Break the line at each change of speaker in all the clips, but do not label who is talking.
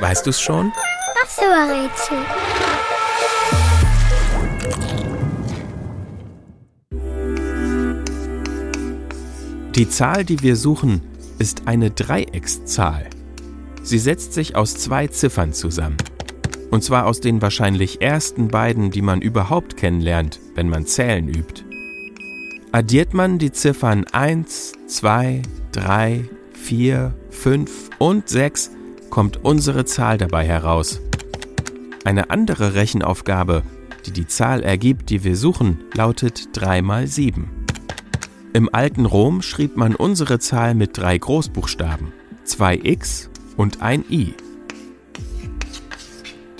Weißt du's schon?
Ach so, Rätsel.
Die Zahl, die wir suchen, ist eine Dreieckszahl. Sie setzt sich aus zwei Ziffern zusammen. Und zwar aus den wahrscheinlich ersten beiden, die man überhaupt kennenlernt, wenn man Zählen übt. Addiert man die Ziffern 1, 2, 3, 4, 5 und 6, kommt unsere Zahl dabei heraus. Eine andere Rechenaufgabe, die die Zahl ergibt, die wir suchen, lautet 3 mal 7. Im alten Rom schrieb man unsere Zahl mit drei Großbuchstaben, zwei x und ein i.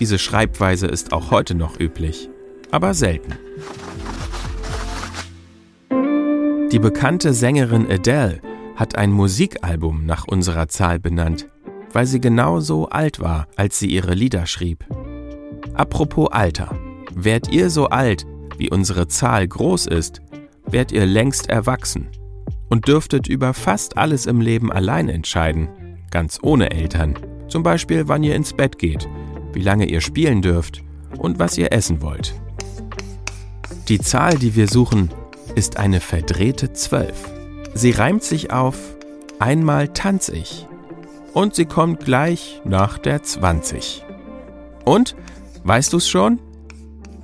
Diese Schreibweise ist auch heute noch üblich, aber selten. Die bekannte Sängerin Adele hat ein Musikalbum nach unserer Zahl benannt, weil sie genau so alt war, als sie ihre Lieder schrieb. Apropos Alter. Wärt ihr so alt, wie unsere Zahl groß ist, wärt ihr längst erwachsen und dürftet über fast alles im Leben allein entscheiden, ganz ohne Eltern. Zum Beispiel, wann ihr ins Bett geht, wie lange ihr spielen dürft und was ihr essen wollt. Die Zahl, die wir suchen, ist eine verdrehte 12. Sie reimt sich auf einmal tanz ich und sie kommt gleich nach der 20. Und, weißt du's schon?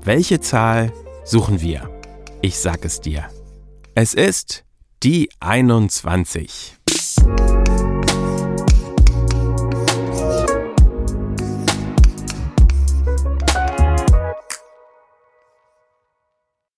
Welche Zahl suchen wir? Ich sag es dir. Es ist die 21.